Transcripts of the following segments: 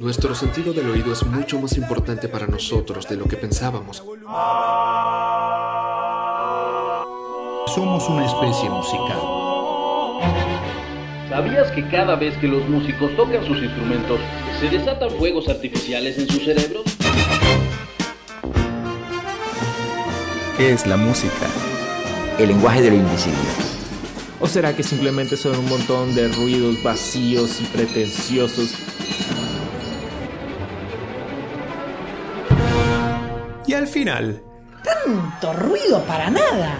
Nuestro sentido del oído es mucho más importante para nosotros de lo que pensábamos. Somos una especie musical. ¿Sabías que cada vez que los músicos tocan sus instrumentos, se desatan fuegos artificiales en sus cerebros? ¿Qué es la música? El lenguaje de lo invisible. ¿O será que simplemente son un montón de ruidos vacíos y pretenciosos? Y al final... ¡Tanto ruido para nada!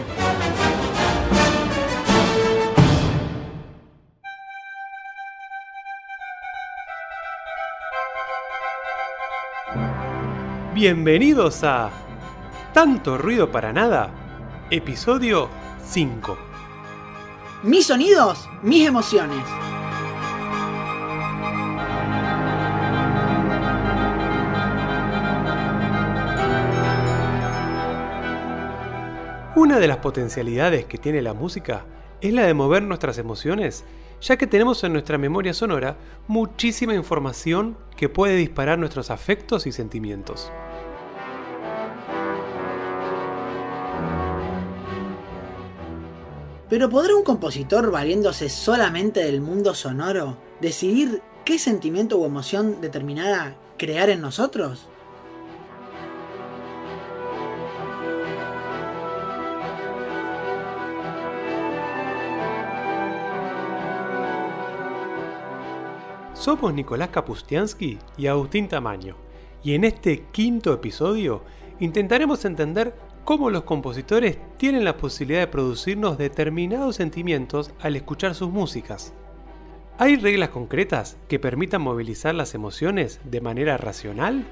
Bienvenidos a Tanto ruido para nada, episodio 5. Mis sonidos, mis emociones. Una de las potencialidades que tiene la música es la de mover nuestras emociones, ya que tenemos en nuestra memoria sonora muchísima información que puede disparar nuestros afectos y sentimientos. Pero ¿podrá un compositor, valiéndose solamente del mundo sonoro, decidir qué sentimiento o emoción determinada crear en nosotros? Somos Nicolás Kapustiansky y Agustín Tamaño, y en este quinto episodio intentaremos entender cómo los compositores tienen la posibilidad de producirnos determinados sentimientos al escuchar sus músicas. ¿Hay reglas concretas que permitan movilizar las emociones de manera racional?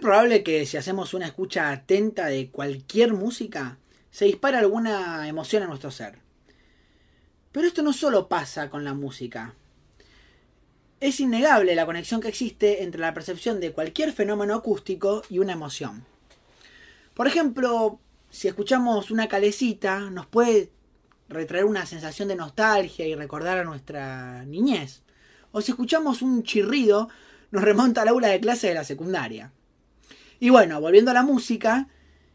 Probable que si hacemos una escucha atenta de cualquier música, se dispare alguna emoción en nuestro ser. Pero esto no solo pasa con la música. Es innegable la conexión que existe entre la percepción de cualquier fenómeno acústico y una emoción. Por ejemplo, si escuchamos una calecita, nos puede retraer una sensación de nostalgia y recordar a nuestra niñez. O si escuchamos un chirrido, nos remonta al aula de clase de la secundaria. Y bueno, volviendo a la música,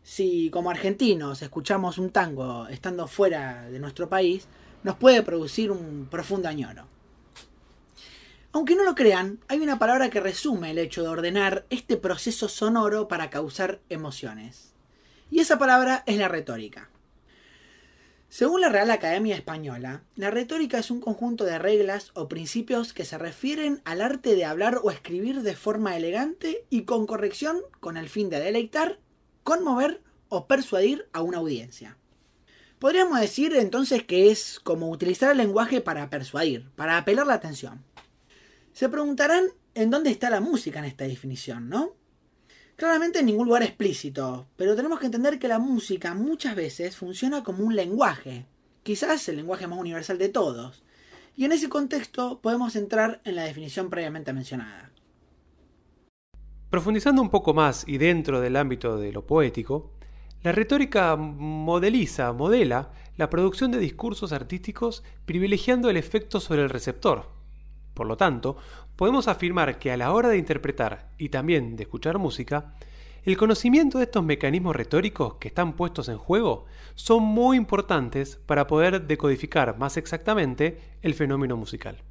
si como argentinos escuchamos un tango estando fuera de nuestro país, nos puede producir un profundo añoro. Aunque no lo crean, hay una palabra que resume el hecho de ordenar este proceso sonoro para causar emociones. Y esa palabra es la retórica. Según la Real Academia Española, la retórica es un conjunto de reglas o principios que se refieren al arte de hablar o escribir de forma elegante y con corrección con el fin de deleitar, conmover o persuadir a una audiencia. Podríamos decir entonces que es como utilizar el lenguaje para persuadir, para apelar la atención. Se preguntarán en dónde está la música en esta definición, ¿no? Claramente en ningún lugar explícito, pero tenemos que entender que la música muchas veces funciona como un lenguaje, quizás el lenguaje más universal de todos, y en ese contexto podemos entrar en la definición previamente mencionada. Profundizando un poco más y dentro del ámbito de lo poético, la retórica modeliza, modela la producción de discursos artísticos privilegiando el efecto sobre el receptor. Por lo tanto, podemos afirmar que a la hora de interpretar y también de escuchar música, el conocimiento de estos mecanismos retóricos que están puestos en juego son muy importantes para poder decodificar más exactamente el fenómeno musical.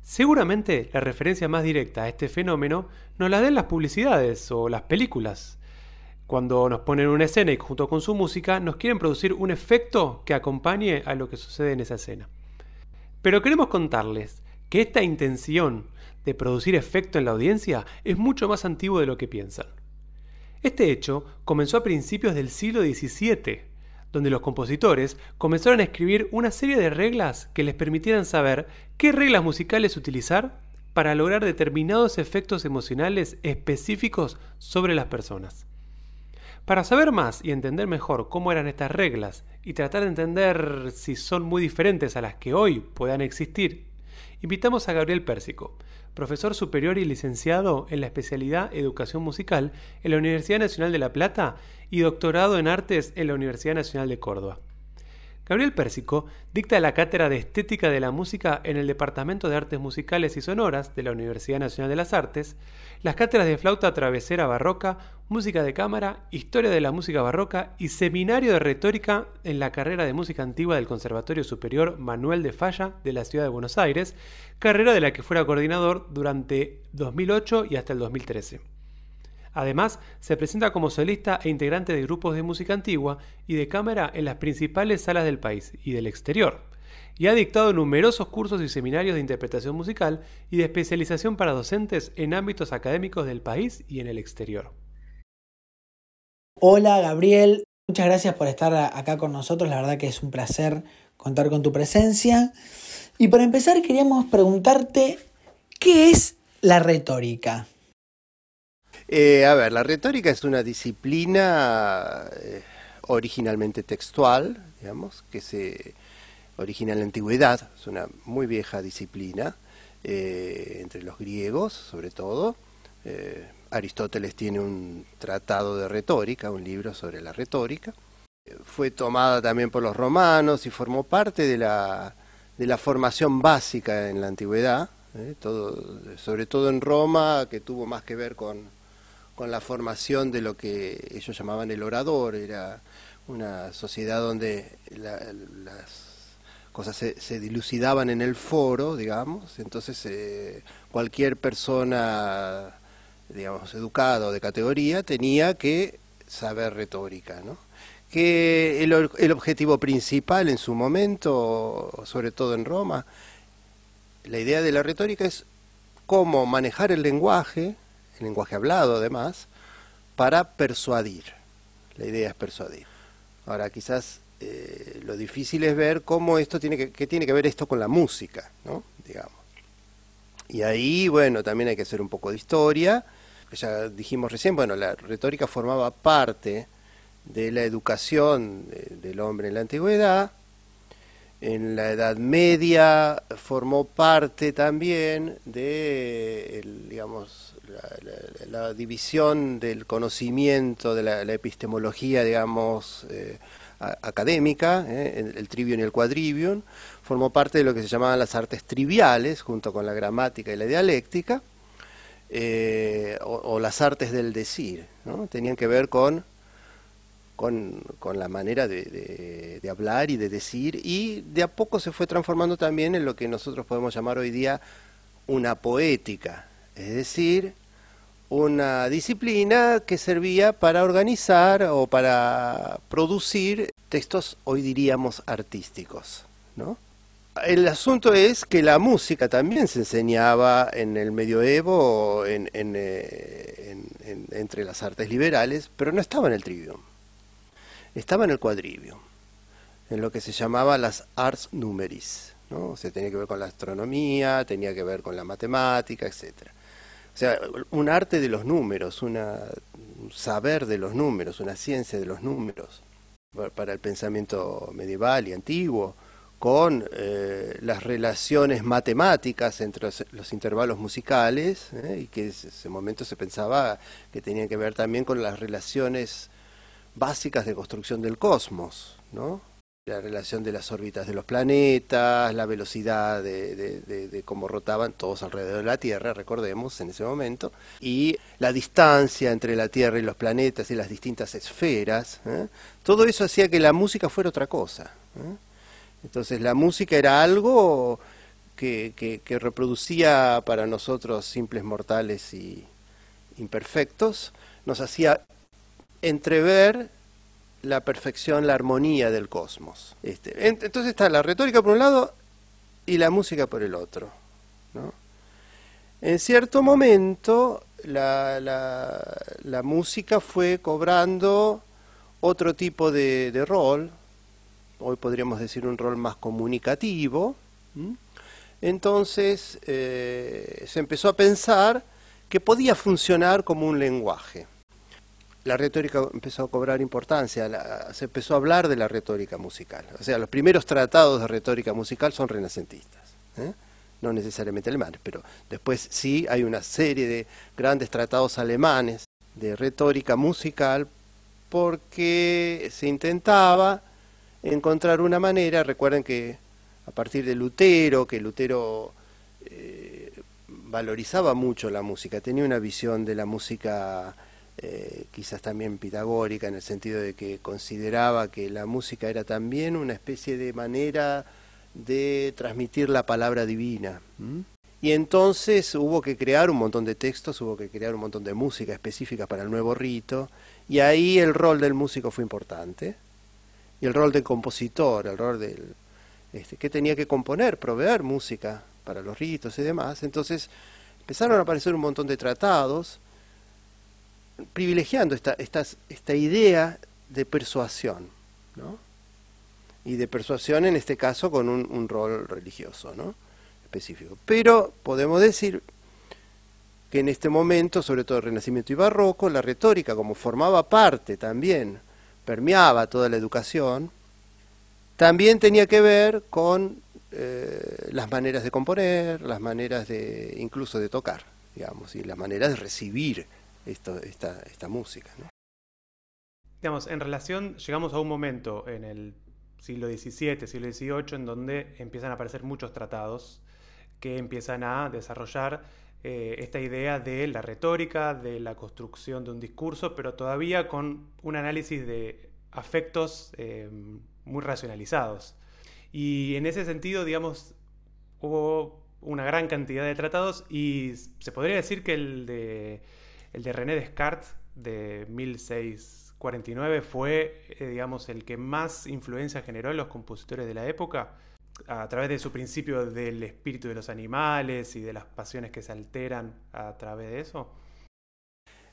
Seguramente la referencia más directa a este fenómeno nos la den las publicidades o las películas. Cuando nos ponen una escena y junto con su música nos quieren producir un efecto que acompañe a lo que sucede en esa escena. Pero queremos contarles que esta intención de producir efecto en la audiencia es mucho más antiguo de lo que piensan. Este hecho comenzó a principios del siglo XVII, donde los compositores comenzaron a escribir una serie de reglas que les permitieran saber qué reglas musicales utilizar para lograr determinados efectos emocionales específicos sobre las personas. Para saber más y entender mejor cómo eran estas reglas y tratar de entender si son muy diferentes a las que hoy puedan existir invitamos a Gabriel Pérsico, profesor superior y licenciado en la especialidad Educación Musical en la Universidad Nacional de La Plata y doctorado en Artes en la Universidad Nacional de Córdoba. Gabriel Pérsico dicta la cátedra de Estética de la Música en el Departamento de Artes Musicales y Sonoras de la Universidad Nacional de las Artes, las cátedras de flauta travesera barroca, música de cámara, historia de la música barroca y seminario de retórica en la carrera de música antigua del Conservatorio Superior Manuel de Falla de la Ciudad de Buenos Aires, carrera de la que fuera coordinador durante 2008 y hasta el 2013. Además, se presenta como solista e integrante de grupos de música antigua y de cámara en las principales salas del país y del exterior, y ha dictado numerosos cursos y seminarios de interpretación musical y de especialización para docentes en ámbitos académicos del país y en el exterior. Hola Gabriel, muchas gracias por estar acá con nosotros, la verdad que es un placer contar con tu presencia. Y para empezar queríamos preguntarte, ¿qué es la retórica? Eh, a ver, la retórica es una disciplina eh, originalmente textual, digamos, que se origina en la antigüedad, es una muy vieja disciplina, eh, entre los griegos sobre todo. Aristóteles tiene un tratado de retórica, un libro sobre la retórica. Fue tomada también por los romanos y formó parte de la, de la formación básica en la antigüedad, todo, sobre todo en Roma, que tuvo más que ver con con la formación de lo que ellos llamaban el orador, era una sociedad donde las cosas se, dilucidaban en el foro, digamos, entonces eh, cualquier persona, digamos, educada o de categoría tenía que saber retórica, ¿no? que el, el objetivo principal en su momento, sobre todo en Roma, la idea de la retórica es cómo manejar el lenguaje, lenguaje hablado además, para persuadir. La idea es persuadir. Ahora, quizás eh, lo difícil es ver cómo esto tiene que, qué tiene que ver esto con la música, ¿no? Digamos. Y ahí, bueno, también hay que hacer un poco de historia. Ya dijimos recién, bueno, la retórica formaba parte de la educación del hombre en la antigüedad. En la Edad Media formó parte también de, digamos, la, división del conocimiento, de la, epistemología, digamos, eh, académica, eh, el, trivium y el quadrivium, formó parte de lo que se llamaban las artes triviales, junto con la gramática y la dialéctica, eh, o, las artes del decir, ¿no? tenían que ver con, con, la manera de, hablar y de decir, y de a poco se fue transformando también en lo que nosotros podemos llamar hoy día una poética, es decir, una disciplina que servía para organizar o para producir textos, hoy diríamos, artísticos. El asunto es que la música también se enseñaba en el medioevo en, eh, entre las artes liberales, pero no estaba en el trivium, estaba en el quadrivium, en lo que se llamaba las arts numeris. ¿no? O sea, tenía que ver con la astronomía, tenía que ver con la matemática, etcétera. O sea, un arte de los números, un saber de los números, una ciencia de los números para el pensamiento medieval y antiguo, con eh, las relaciones matemáticas entre los, intervalos musicales, ¿eh? y que en ese momento se pensaba que tenían que ver también con las relaciones básicas de construcción del cosmos, ¿no? La relación de las órbitas de los planetas, la velocidad de, cómo rotaban todos alrededor de la Tierra, recordemos, en ese momento, y la distancia entre la Tierra y los planetas y las distintas esferas. ¿eh? Todo eso hacía que la música fuera otra cosa. ¿eh? Entonces la música era algo que, que reproducía para nosotros simples mortales y imperfectos, nos hacía entrever la perfección, la armonía del cosmos. Este, entonces está la retórica por un lado y la música por el otro. En cierto momento la, música fue cobrando otro tipo de, rol, hoy podríamos decir un rol más comunicativo. Entonces eh, se empezó a pensar que podía funcionar como un lenguaje la retórica empezó a cobrar importancia, se empezó a hablar de la retórica musical. O sea, los primeros tratados de retórica musical son renacentistas. ¿eh? no necesariamente alemanes, pero después sí hay una serie de grandes tratados alemanes de retórica musical porque se intentaba encontrar una manera, recuerden que a partir de Lutero, que Lutero eh, valorizaba mucho la música, tenía una visión de la música eh, quizás también pitagórica, en el sentido de que consideraba que la música era también una especie de manera de transmitir la palabra divina. Y entonces hubo que crear un montón de textos, hubo que crear un montón de música específica para el nuevo rito, y ahí el rol del músico fue importante, y el rol del compositor, el rol del este, que tenía que componer, proveer música para los ritos y demás. Entonces empezaron a aparecer un montón de tratados privilegiando esta, esta idea de persuasión, ¿no? y de persuasión en este caso con un, rol religioso ¿no? específico. Pero podemos decir que en este momento, sobre todo Renacimiento y Barroco, la retórica, como formaba parte también, permeaba toda la educación, también tenía que ver con eh, las maneras de componer, las maneras de incluso de tocar, digamos, y las maneras de recibir esta, música. Digamos, en relación, llegamos a un momento en el siglo XVII, siglo XVIII, en donde empiezan a aparecer muchos tratados que empiezan a desarrollar eh, esta idea de la retórica, de la construcción de un discurso, pero todavía con un análisis de afectos eh, muy racionalizados. Y en ese sentido, digamos, hubo una gran cantidad de tratados y se podría decir que el de, el de René Descartes de 1600 49 fue, eh, digamos, el que más influencia generó en los compositores de la época, a través de su principio del espíritu de los animales y de las pasiones que se alteran a través de eso?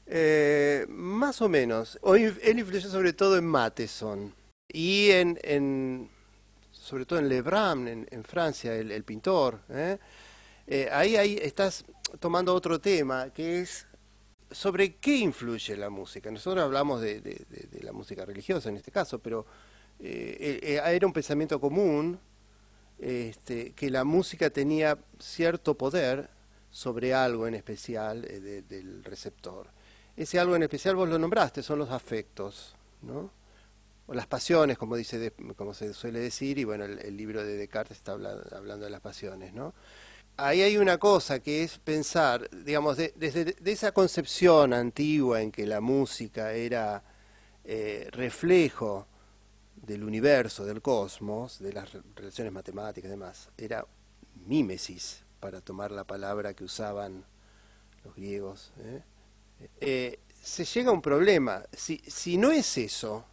Eh, más o menos. Él influyó sobre todo en Matheson y en, sobre todo en Lebrun, en, Francia, el, pintor. ¿eh? ahí, ahí estás tomando otro tema que es sobre qué influye la música. Nosotros hablamos de, la música religiosa en este caso, pero eh, eh, era un pensamiento común este, que la música tenía cierto poder sobre algo en especial eh, del receptor. Ese algo en especial vos lo nombraste, son los afectos, ¿no? O las pasiones, como, dice como se suele decir, y bueno, el, libro de Descartes está hablando de las pasiones, ¿no? Ahí hay una cosa que es pensar, digamos, desde esa concepción antigua en que la música era eh, reflejo del universo, del cosmos, de las relaciones matemáticas y demás, era mímesis, para tomar la palabra que usaban los griegos. ¿eh? Eh, se llega a un problema. Si, si no es eso,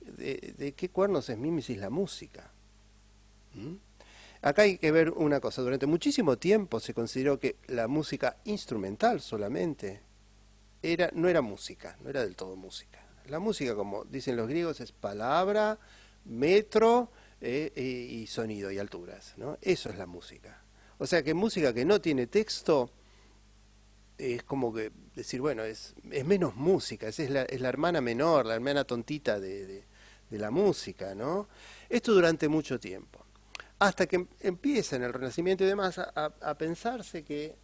¿de, qué cuernos es mímesis la música? ¿Mm? Acá hay que ver una cosa, durante muchísimo tiempo se consideró que la música instrumental solamente era, no era música, no era del todo música. La música, como dicen los griegos, es palabra, metro eh, y sonido y alturas. ¿no? Eso es la música. O sea que música que no tiene texto es como que decir, bueno, es, es menos música, es, la, es la hermana menor, la hermana tontita de, de, de la música. ¿no? Esto durante mucho tiempo hasta que empieza en el Renacimiento y demás a, pensarse que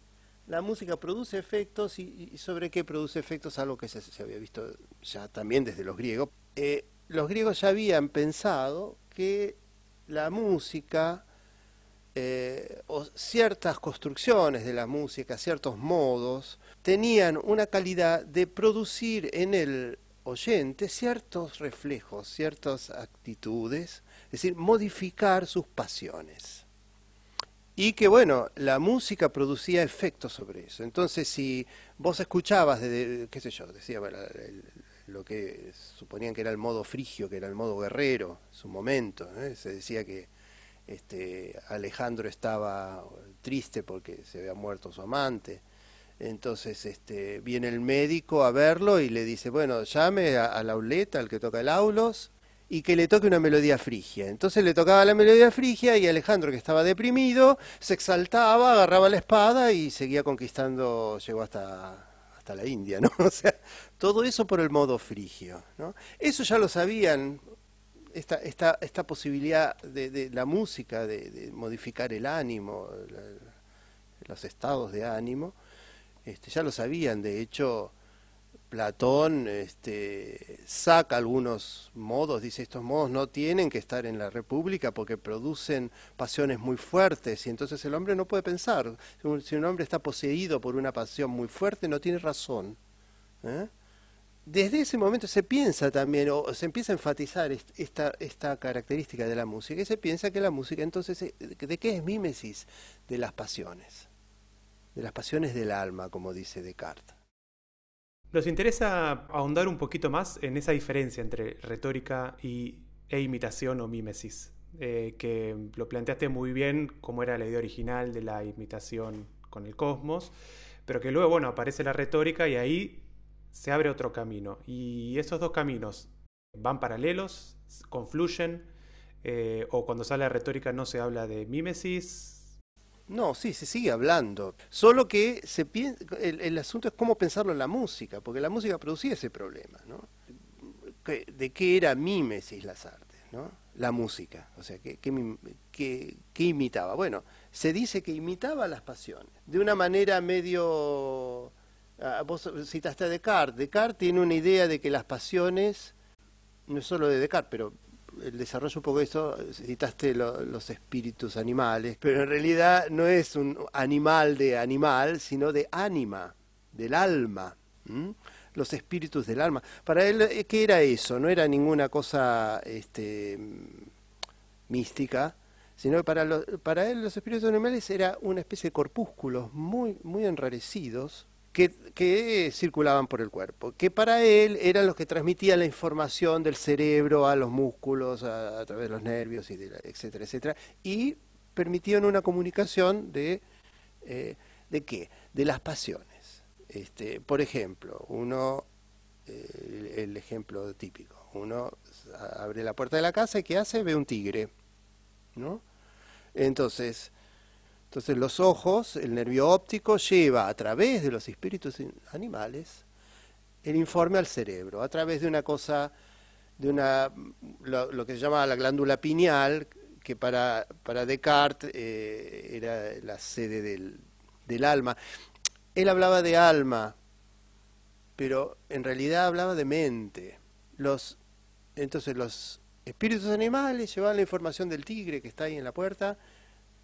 la música produce efectos y, sobre qué produce efectos, algo que se, había visto ya también desde los griegos. Eh, los griegos ya habían pensado que la música eh, o ciertas construcciones de la música, ciertos modos, tenían una calidad de producir en el oyente ciertos reflejos, ciertas actitudes es decir, modificar sus pasiones. Y que bueno, la música producía efectos sobre eso. Entonces, si vos escuchabas, de, qué sé yo, decía lo que suponían que era el modo frigio, que era el modo guerrero, su momento, ¿eh? se decía que este, Alejandro estaba triste porque se había muerto su amante. Entonces este, viene el médico a verlo y le dice, bueno, llame a, a Lauleta, al que toca el aulos, y que le toque una melodía frigia. Entonces le tocaba la melodía frigia y Alejandro, que estaba deprimido, se exaltaba, agarraba la espada y seguía conquistando, llegó hasta, hasta la India, ¿no? O sea, todo eso por el modo frigio, ¿no? Eso ya lo sabían esta, esta, esta posibilidad de, la música de, modificar el ánimo, los estados de ánimo, este, ya lo sabían, de hecho Platón este, saca algunos modos, dice estos modos no tienen que estar en la República porque producen pasiones muy fuertes y entonces el hombre no puede pensar. Si un, hombre está poseído por una pasión muy fuerte no tiene razón. ¿eh? Desde ese momento se piensa también, o se empieza a enfatizar esta, esta característica de la música, y se piensa que la música entonces, eh, ¿de qué es mímesis? De las pasiones, de las pasiones del alma, como dice Descartes. Nos interesa ahondar un poquito más en esa diferencia entre retórica y, e imitación o mímesis, eh, que lo planteaste muy bien como era la idea original de la imitación con el cosmos, pero que luego, bueno, aparece la retórica y ahí se abre otro camino. Y esos dos caminos van paralelos, confluyen, eh, o cuando sale la retórica no se habla de mímesis, no, sí, se sigue hablando. Solo que se el, asunto es cómo pensarlo en la música, porque la música producía ese problema, ¿no? ¿De qué era mímesis las artes, ¿no? La música, o sea, ¿qué, qué, imitaba? Bueno, se dice que imitaba las pasiones, de una manera medio... Ah, vos citaste a Descartes. Descartes tiene una idea de que las pasiones, no es solo de Descartes, pero desarrollo un poco de eso, citaste los espíritus animales, pero en realidad no es un animal de animal, sino de ánima, del alma. Los espíritus del alma. Para él, eh, ¿qué era eso? No era ninguna cosa este, mística, sino que para, para él los espíritus animales era una especie de corpúsculos muy, muy enrarecidos, que, circulaban por el cuerpo, que para él eran los que transmitían la información del cerebro a los músculos, a, través de los nervios, y etcétera, etcétera, y permitían una comunicación de, eh, ¿de qué? De las pasiones. Este, por ejemplo, uno, eh, el ejemplo típico, uno abre la puerta de la casa y ¿qué hace? Ve un tigre, ¿no? Entonces, entonces los ojos, el nervio óptico lleva a través de los espíritus animales el informe al cerebro, a través de una cosa, de una lo, que se llama la glándula pineal, que para, para Descartes eh, era la sede del, del alma. Él hablaba de alma, pero en realidad hablaba de mente. Los, entonces los espíritus animales llevaban la información del tigre que está ahí en la puerta,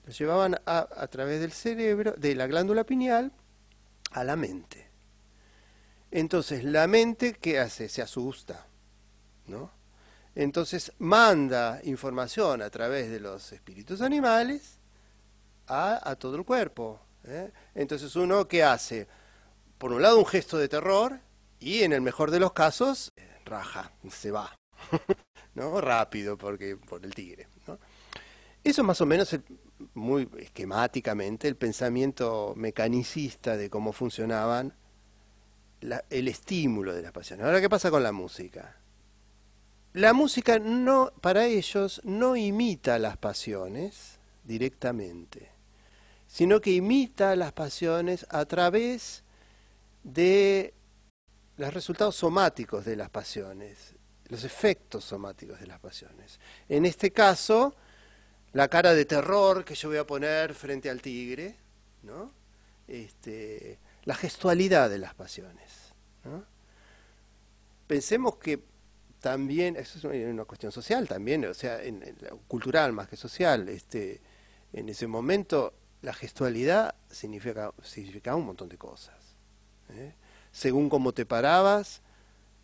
lo llevaban a, través del cerebro, de la glándula pineal, a la mente. Entonces, la mente, ¿qué hace? Se asusta, ¿no? Entonces, manda información a través de los espíritus animales a, todo el cuerpo. ¿eh? Entonces, uno, ¿qué hace? Por un lado, un gesto de terror y, en el mejor de los casos, raja, se va. ¿no? Rápido, porque por el tigre. Eso es más o menos el, muy esquemáticamente el pensamiento mecanicista de cómo funcionaban el estímulo de las pasiones. Ahora, ¿qué pasa con la música? La música no, para ellos no imita las pasiones directamente, sino que imita las pasiones a través de los resultados somáticos de las pasiones, los efectos somáticos de las pasiones. En este caso, la cara de terror que yo voy a poner frente al tigre, ¿no? Este, la gestualidad de las pasiones. Pensemos que también, eso es una cuestión social también, o sea, en, cultural más que social, este, en ese momento la gestualidad significa, significaba un montón de cosas. ¿eh? Según cómo te parabas,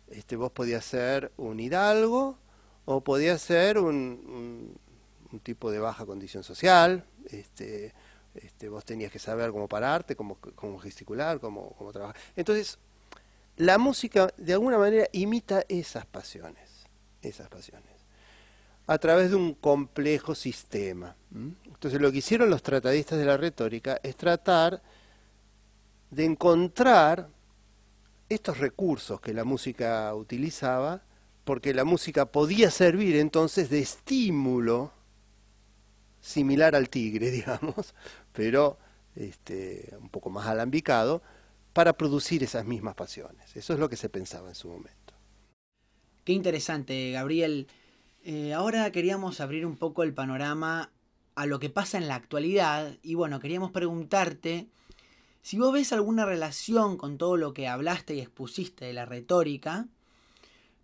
este, vos podías ser un hidalgo o podías ser un un tipo de baja condición social, este, este, vos tenías que saber cómo pararte, cómo, cómo gesticular, cómo, cómo, trabajar. Entonces, la música de alguna manera imita esas pasiones, esas pasiones, a través de un complejo sistema. Entonces, lo que hicieron los tratadistas de la retórica es tratar de encontrar estos recursos que la música utilizaba, porque la música podía servir entonces de estímulo similar al tigre, digamos, pero este, un poco más alambicado, para producir esas mismas pasiones. Eso es lo que se pensaba en su momento. Qué interesante, Gabriel. Eh, ahora queríamos abrir un poco el panorama a lo que pasa en la actualidad y bueno, queríamos preguntarte si vos ves alguna relación con todo lo que hablaste y expusiste de la retórica,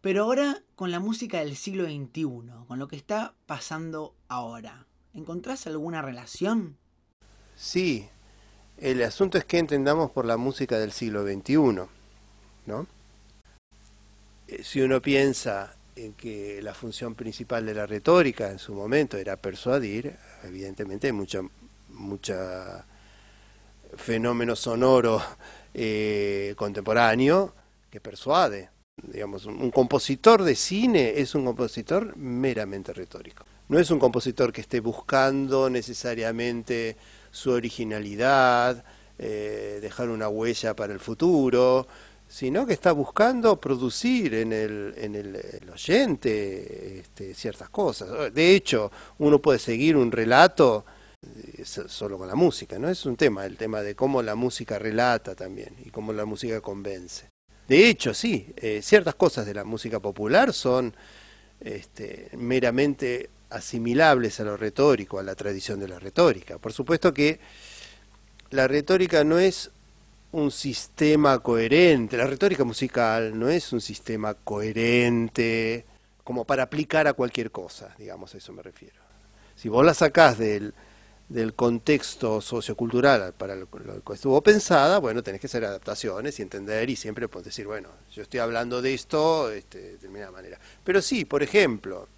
pero ahora con la música del siglo XXI, con lo que está pasando ahora. ¿Encontrás alguna relación? Sí, el asunto es que entendamos por la música del siglo XXI, ¿no? Eh, si uno piensa en que la función principal de la retórica en su momento era persuadir, evidentemente hay mucha, fenómeno sonoro eh, contemporáneo que persuade. Digamos, un, compositor de cine es un compositor meramente retórico. No es un compositor que esté buscando necesariamente su originalidad, eh, dejar una huella para el futuro, sino que está buscando producir en el, en el, oyente este, ciertas cosas. De hecho, uno puede seguir un relato eh, solo con la música, ¿no? Es un tema, el tema de cómo la música relata también y cómo la música convence. De hecho, sí, eh, ciertas cosas de la música popular son este, meramente asimilables a lo retórico, a la tradición de la retórica. Por supuesto que la retórica no es un sistema coherente, la retórica musical no es un sistema coherente como para aplicar a cualquier cosa, digamos, a eso me refiero. Si vos la sacás del, del contexto sociocultural para lo que estuvo pensada, bueno, tenés que hacer adaptaciones y entender y siempre puedes decir, bueno, yo estoy hablando de esto este, de determinada manera. Pero sí, por ejemplo,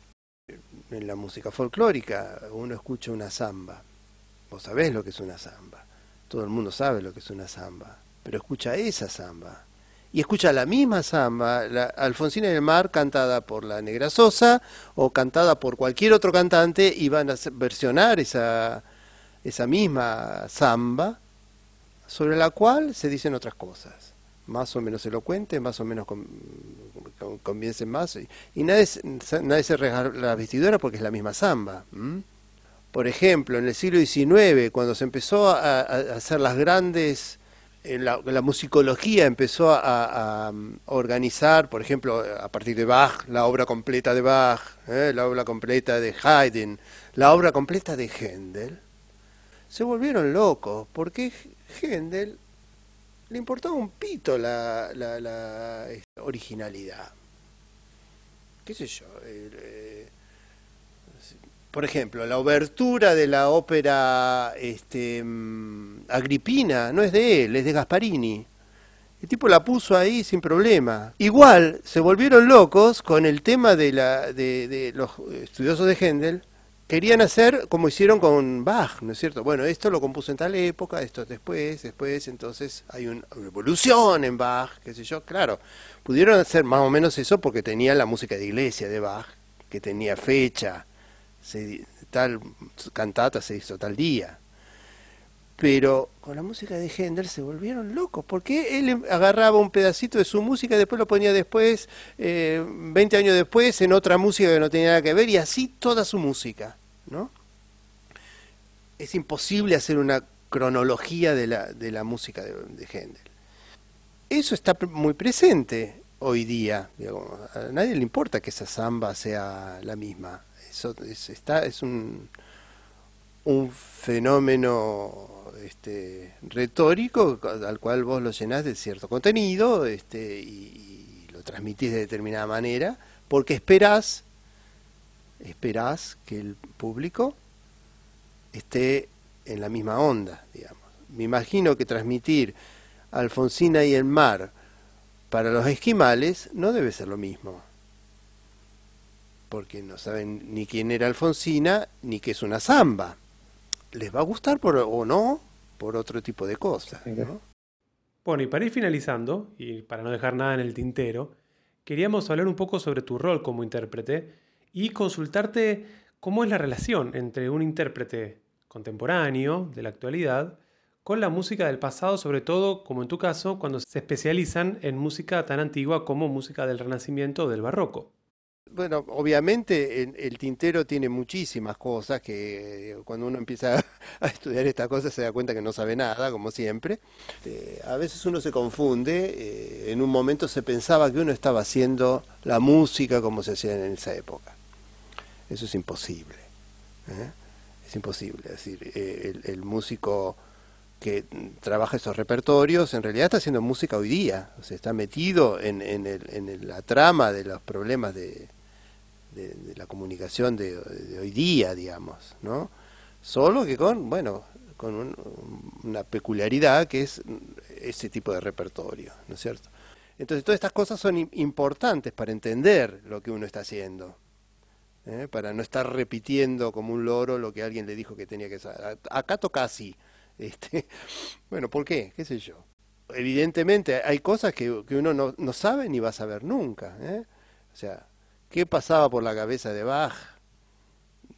en la música folclórica uno escucha una samba. Vos sabés lo que es una samba. Todo el mundo sabe lo que es una samba. Pero escucha esa samba. Y escucha la misma samba, la Alfonsina del Mar, cantada por la Negra Sosa o cantada por cualquier otro cantante y van a versionar esa, esa misma samba sobre la cual se dicen otras cosas, más o menos elocuentes, más o menos convencen más, y, nadie, nadie se regala la vestidura porque es la misma samba. Por ejemplo, en el siglo XIX, cuando se empezó a, hacer las grandes, en la, musicología empezó a, organizar, por ejemplo, a partir de Bach, la obra completa de Bach, ¿eh? la obra completa de Haydn, la obra completa de Händel, se volvieron locos, porque Händel le importaba un pito la, la, originalidad. ¿Qué sé yo? Eh, por ejemplo, la obertura de la ópera este, mm, Agripina no es de él, es de Gasparini. El tipo la puso ahí sin problema. Igual se volvieron locos con el tema de, la, de, de los estudiosos de Händel, querían hacer como hicieron con Bach, ¿no es cierto? Bueno, esto lo compuso en tal época, esto después, después, entonces hay una evolución en Bach, qué sé yo, claro. Pudieron hacer más o menos eso porque tenían la música de iglesia de Bach, que tenía fecha, tal cantata se hizo tal día. Pero con la música de Händel se volvieron locos, porque él agarraba un pedacito de su música y después lo ponía después, eh, 20 años después, en otra música que no tenía nada que ver, y así toda su música. ¿no? Es imposible hacer una cronología de la, de la música de, de Händel. Eso está muy presente hoy día. a nadie le importa que esa samba sea la misma. Eso es, está, es un, un fenómeno este, retórico al cual vos lo llenás de cierto contenido este, y, lo transmitís de determinada manera, porque esperás esperás que el público esté en la misma onda, digamos. Me imagino que transmitir Alfonsina y el mar para los esquimales no debe ser lo mismo, porque no saben ni quién era Alfonsina ni qué es una zamba. Les va a gustar por, o no por otro tipo de cosas. Bueno, y para ir finalizando, y para no dejar nada en el tintero, queríamos hablar un poco sobre tu rol como intérprete y consultarte cómo es la relación entre un intérprete contemporáneo de la actualidad con la música del pasado, sobre todo, como en tu caso, cuando se especializan en música tan antigua como música del Renacimiento o del Barroco. Bueno, obviamente el, tintero tiene muchísimas cosas que eh, cuando uno empieza a estudiar estas cosas se da cuenta que no sabe nada, como siempre. Eh, a veces uno se confunde, eh, en un momento se pensaba que uno estaba haciendo la música como se hacía en esa época. Eso es imposible. Es imposible. Es decir, el, el, músico que trabaja esos repertorios en realidad está haciendo música hoy día. O sea, está metido el, en la trama de los problemas de, de, de la comunicación de, de, hoy día, digamos, ¿no? Solo que con, bueno, con un, una peculiaridad que es ese tipo de repertorio, ¿no es cierto? Entonces todas estas cosas son importantes para entender lo que uno está haciendo, ¿eh? para no estar repitiendo como un loro lo que alguien le dijo que tenía que saber. Acá toca así. Este, bueno, ¿por qué? ¿Qué sé yo? Evidentemente hay cosas que, que uno no, no, sabe ni va a saber nunca. ¿eh? O sea, ¿qué pasaba por la cabeza de Bach?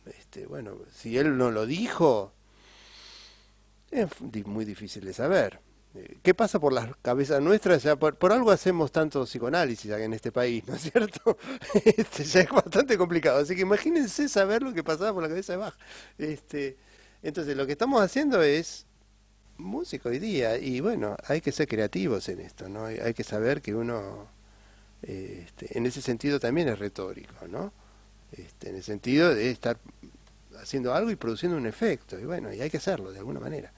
Este, bueno, si él no lo dijo, es muy difícil de saber. ¿Qué pasa por las cabezas nuestras? Ya por, por, algo hacemos tanto psicoanálisis en este país, ¿no es cierto? Este, ya es bastante complicado. Así que imagínense saber lo que pasaba por la cabeza de Bach. Este, entonces, lo que estamos haciendo es música hoy día. Y bueno, hay que ser creativos en esto, ¿no? Hay que saber que uno, este, en ese sentido, también es retórico, ¿no? Este, en el sentido de estar haciendo algo y produciendo un efecto. Y bueno, y hay que hacerlo de alguna manera.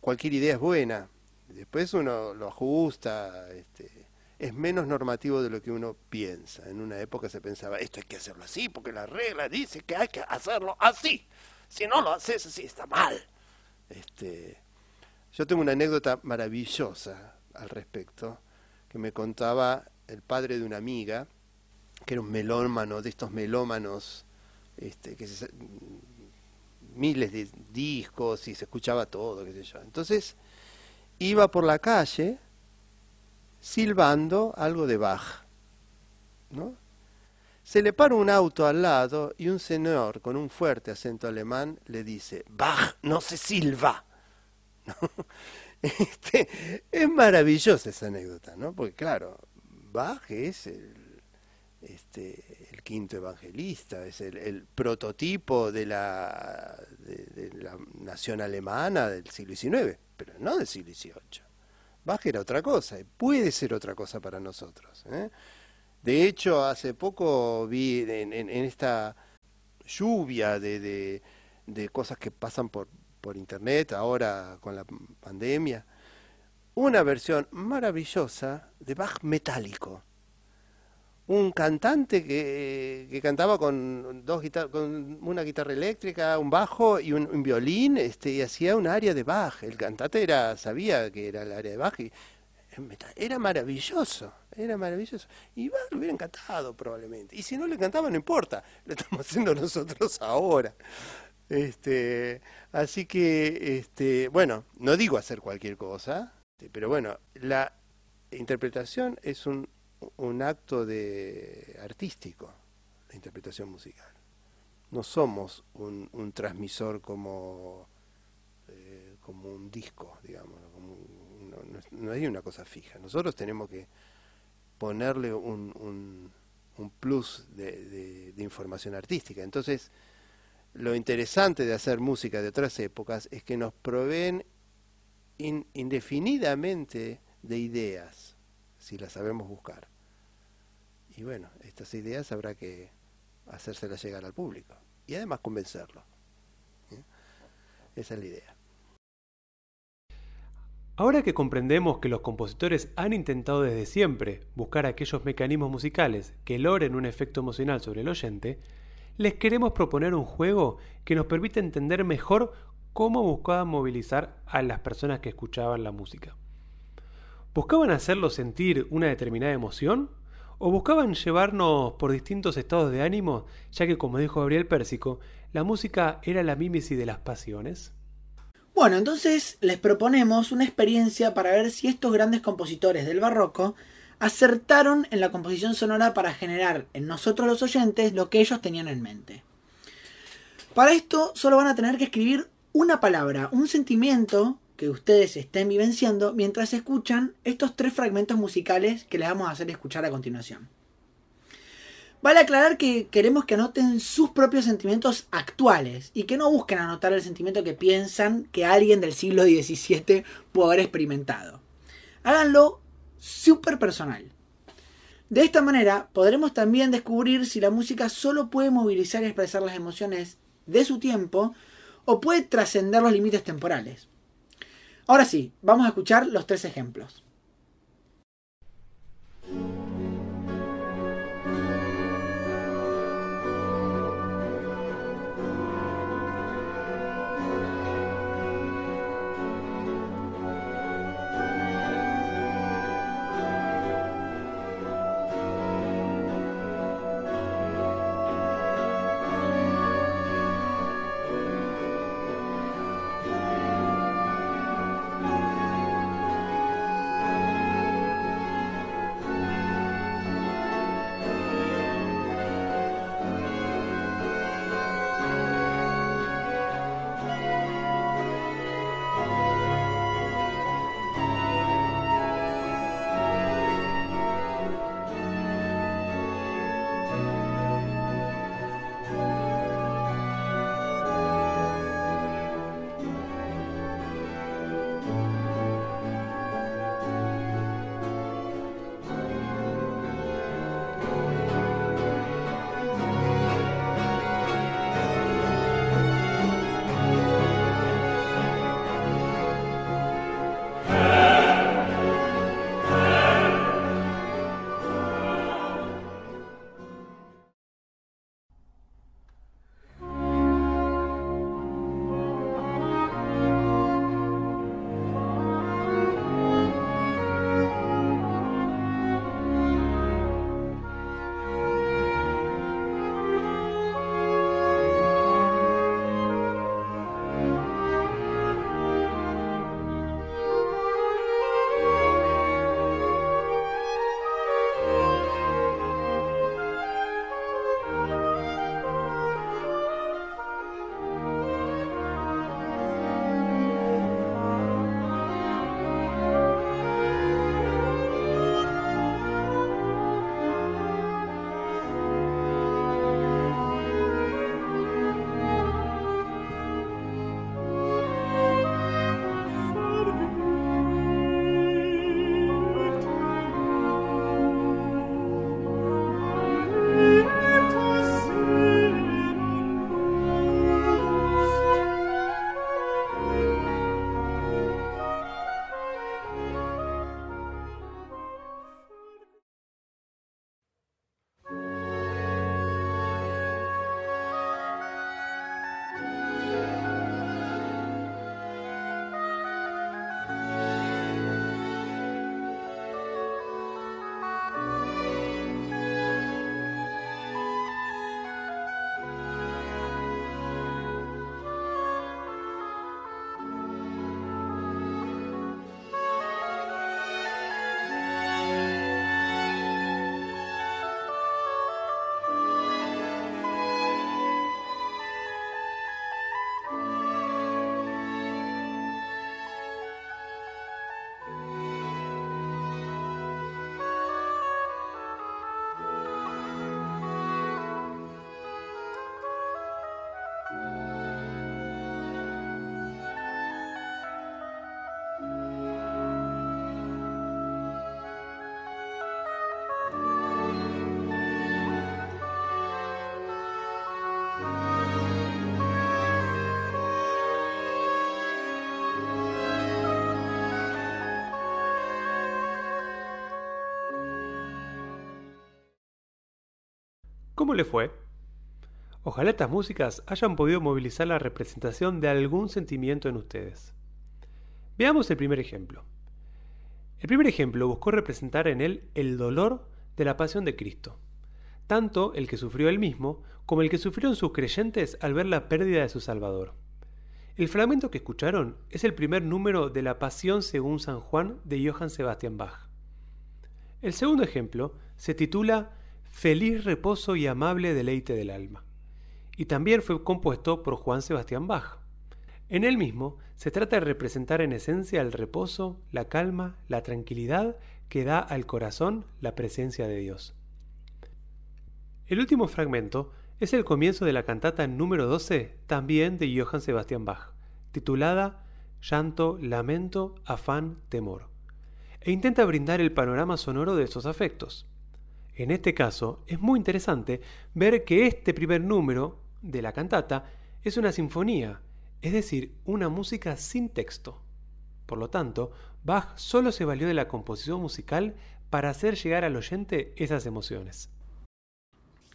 Cualquier idea es buena Después uno lo ajusta, este, es menos normativo de lo que uno piensa. En una época se pensaba, esto hay que hacerlo así, porque la regla dice que hay que hacerlo así. Si no lo haces así, está mal. Este, yo tengo una anécdota maravillosa al respecto, que me contaba el padre de una amiga, que era un melómano, de estos melómanos, este, miles de discos y se escuchaba todo, qué sé yo. Entonces, iba por la calle silbando algo de Bach. ¿no? Se le para un auto al lado y un señor con un fuerte acento alemán le dice, Bach no se silba. Este, es maravillosa esa anécdota, ¿no? Porque claro, Bach es el, este, el quinto evangelista, es el, prototipo de la, de, la nación alemana del siglo XIX pero no del siglo XVIII. Bach era otra cosa, y puede ser otra cosa para nosotros. ¿eh? De hecho, hace poco vi en, esta lluvia de, cosas que pasan por internet, ahora con la pandemia, una versión maravillosa de Bach metálico un cantante que, que cantaba con dos con una guitarra eléctrica, un bajo y un, violín, este, y hacía un área de Bach. El cantante era, sabía que era el área de Bach y era maravilloso, era maravilloso. Y Bach lo hubiera encantado probablemente. Y si no le encantaba, no importa, lo estamos haciendo nosotros ahora. Este, así que, este, bueno, no digo hacer cualquier cosa, pero bueno, la interpretación es un un acto de artístico, la interpretación musical. No somos un, un transmisor como, eh, como un disco, digamos, como un, no, no, hay una cosa fija. Nosotros tenemos que ponerle un, un, un plus de, de, de información artística. Entonces, lo interesante de hacer música de otras épocas es que nos proveen in, indefinidamente de ideas, si las sabemos buscar. Y bueno, estas ideas habrá que hacérselas llegar al público y además convencerlo. Esa es la idea. Ahora que comprendemos que los compositores han intentado desde siempre buscar aquellos mecanismos musicales que logren un efecto emocional sobre el oyente, les queremos proponer un juego que nos permite entender mejor cómo buscaban movilizar a las personas que escuchaban la música. ¿Buscaban hacerlos sentir una determinada emoción o buscaban llevarnos por distintos estados de ánimo, ya que como dijo Gabriel Pérsico, la música era la mímesis de las pasiones? Bueno, entonces les proponemos una experiencia para ver si estos grandes compositores del barroco acertaron en la composición sonora para generar en nosotros los oyentes lo que ellos tenían en mente. Para esto solo van a tener que escribir una palabra, un sentimiento que ustedes estén vivenciando mientras escuchan estos tres fragmentos musicales que les vamos a hacer escuchar a continuación. Vale aclarar que queremos que anoten sus propios sentimientos actuales y que no busquen anotar el sentimiento que piensan que alguien del siglo XVII pudo haber experimentado. Háganlo súper personal. De esta manera podremos también descubrir si la música solo puede movilizar y expresar las emociones de su tiempo o puede trascender los límites temporales. Ahora sí, vamos a escuchar los tres ejemplos. ¿Cómo le fue? Ojalá estas músicas hayan podido movilizar la representación de algún sentimiento en ustedes. Veamos el primer ejemplo. El primer ejemplo buscó representar en él el dolor de la pasión de Cristo, tanto el que sufrió él mismo como el que sufrieron sus creyentes al ver la pérdida de su Salvador. El fragmento que escucharon es el primer número de la Pasión según San Juan de Johann Sebastian Bach. El segundo ejemplo se titula Feliz reposo y amable deleite del alma. Y también fue compuesto por Juan Sebastián Bach. En él mismo se trata de representar en esencia el reposo, la calma, la tranquilidad que da al corazón la presencia de Dios. El último fragmento es el comienzo de la cantata número 12, también de Johann Sebastian Bach, titulada Llanto, Lamento, Afán, Temor, e intenta brindar el panorama sonoro de estos afectos. En este caso, es muy interesante ver que este primer número de la cantata es una sinfonía, es decir, una música sin texto. Por lo tanto, Bach solo se valió de la composición musical para hacer llegar al oyente esas emociones.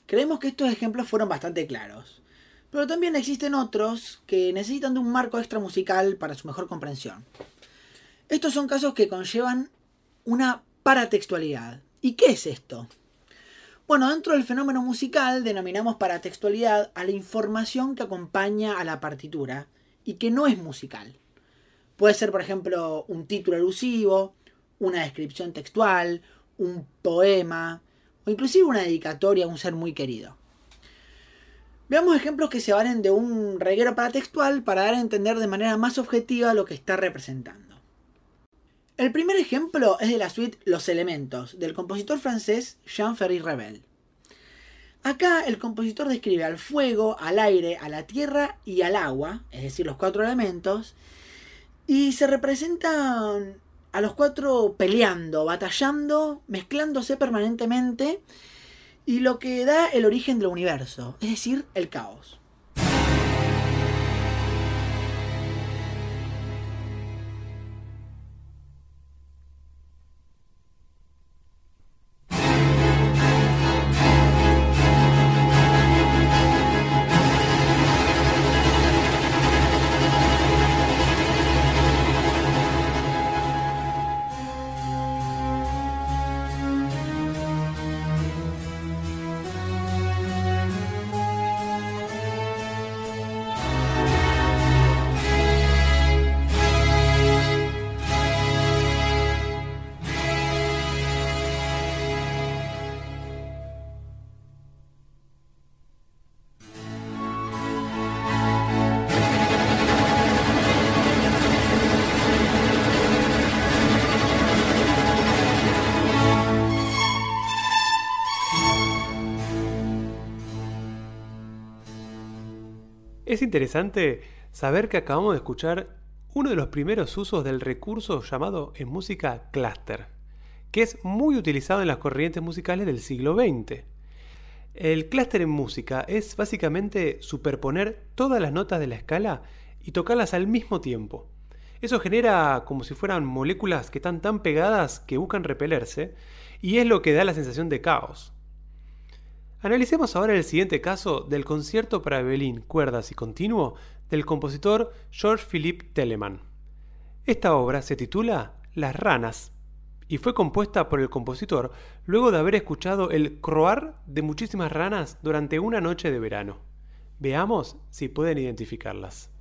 Creemos que estos ejemplos fueron bastante claros, pero también existen otros que necesitan de un marco extra musical para su mejor comprensión. Estos son casos que conllevan una paratextualidad. ¿Y qué es esto? Bueno, dentro del fenómeno musical denominamos paratextualidad a la información que acompaña a la partitura y que no es musical. Puede ser, por ejemplo, un título alusivo, una descripción textual, un poema o inclusive una dedicatoria a un ser muy querido. Veamos ejemplos que se valen de un reguero paratextual para dar a entender de manera más objetiva lo que está representando. El primer ejemplo es de la suite Los Elementos, del compositor francés Jean-Ferry Rebel. Acá el compositor describe al fuego, al aire, a la tierra y al agua, es decir, los cuatro elementos, y se representan a los cuatro peleando, batallando, mezclándose permanentemente, y lo que da el origen del universo, es decir, el caos. Interesante saber que acabamos de escuchar uno de los primeros usos del recurso llamado en música cluster, que es muy utilizado en las corrientes musicales del siglo XX. El clúster en música es básicamente superponer todas las notas de la escala y tocarlas al mismo tiempo. Eso genera como si fueran moléculas que están tan pegadas que buscan repelerse y es lo que da la sensación de caos. Analicemos ahora el siguiente caso del concierto para violín, cuerdas y continuo del compositor George Philippe Telemann. Esta obra se titula Las ranas y fue compuesta por el compositor luego de haber escuchado el croar de muchísimas ranas durante una noche de verano. Veamos si pueden identificarlas.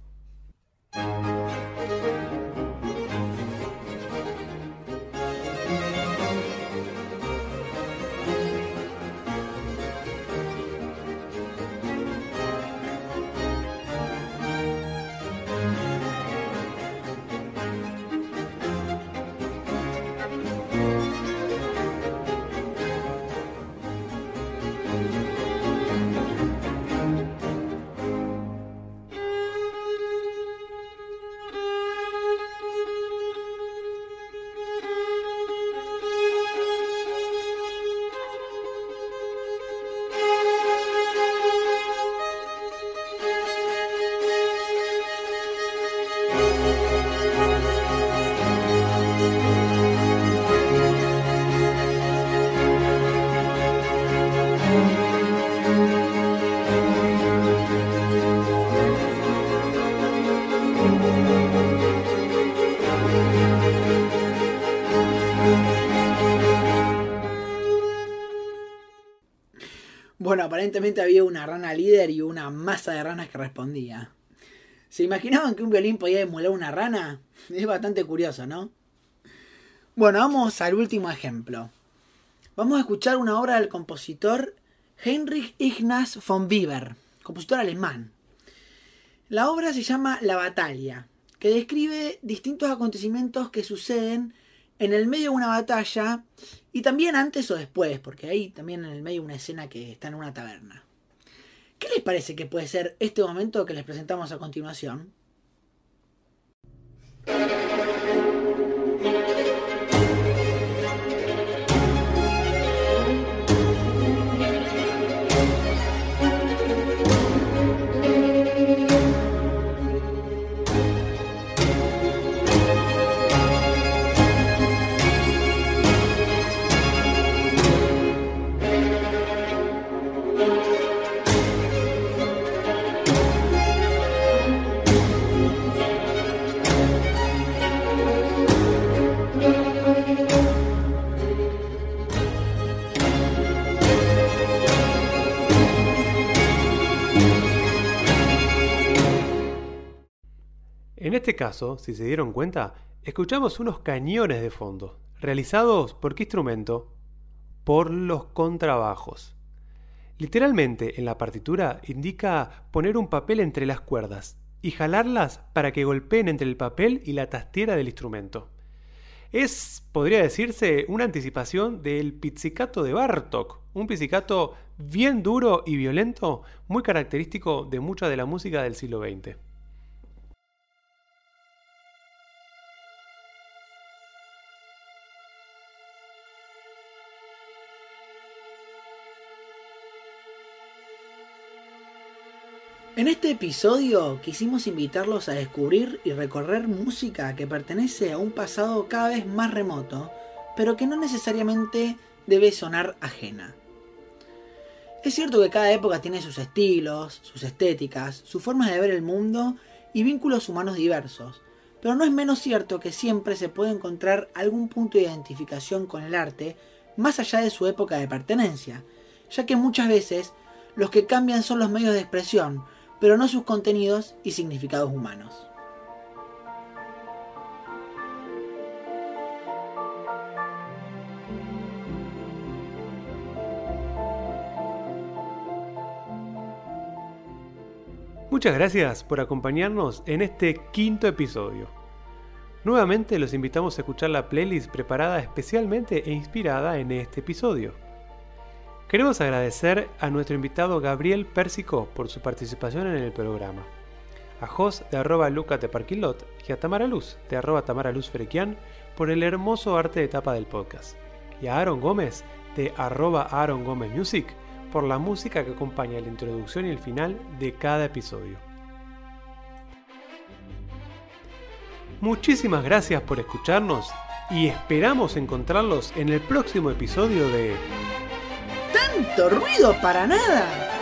Aparentemente había una rana líder y una masa de ranas que respondía. ¿Se imaginaban que un violín podía emular una rana? Es bastante curioso, ¿no? Bueno, vamos al último ejemplo. Vamos a escuchar una obra del compositor Heinrich Ignaz von Weber, compositor alemán. La obra se llama La Batalla, que describe distintos acontecimientos que suceden en el medio de una batalla y también antes o después, porque hay también en el medio una escena que está en una taberna. ¿Qué les parece que puede ser este momento que les presentamos a continuación? Si se dieron cuenta, escuchamos unos cañones de fondo, realizados por qué instrumento? Por los contrabajos. Literalmente en la partitura indica poner un papel entre las cuerdas y jalarlas para que golpeen entre el papel y la tastera del instrumento. Es, podría decirse, una anticipación del pizzicato de Bartok, un pizzicato bien duro y violento, muy característico de mucha de la música del siglo XX. En este episodio quisimos invitarlos a descubrir y recorrer música que pertenece a un pasado cada vez más remoto, pero que no necesariamente debe sonar ajena. Es cierto que cada época tiene sus estilos, sus estéticas, sus formas de ver el mundo y vínculos humanos diversos, pero no es menos cierto que siempre se puede encontrar algún punto de identificación con el arte más allá de su época de pertenencia, ya que muchas veces los que cambian son los medios de expresión, pero no sus contenidos y significados humanos. Muchas gracias por acompañarnos en este quinto episodio. Nuevamente los invitamos a escuchar la playlist preparada especialmente e inspirada en este episodio. Queremos agradecer a nuestro invitado Gabriel Pérsico por su participación en el programa, a Jos de arroba Lucas de Parquilot y a Tamara Luz de arroba Tamara Luz Frequian por el hermoso arte de tapa del podcast, y a Aaron Gómez de arroba Aaron Gómez Music por la música que acompaña la introducción y el final de cada episodio. Muchísimas gracias por escucharnos y esperamos encontrarlos en el próximo episodio de tanto ruido para nada.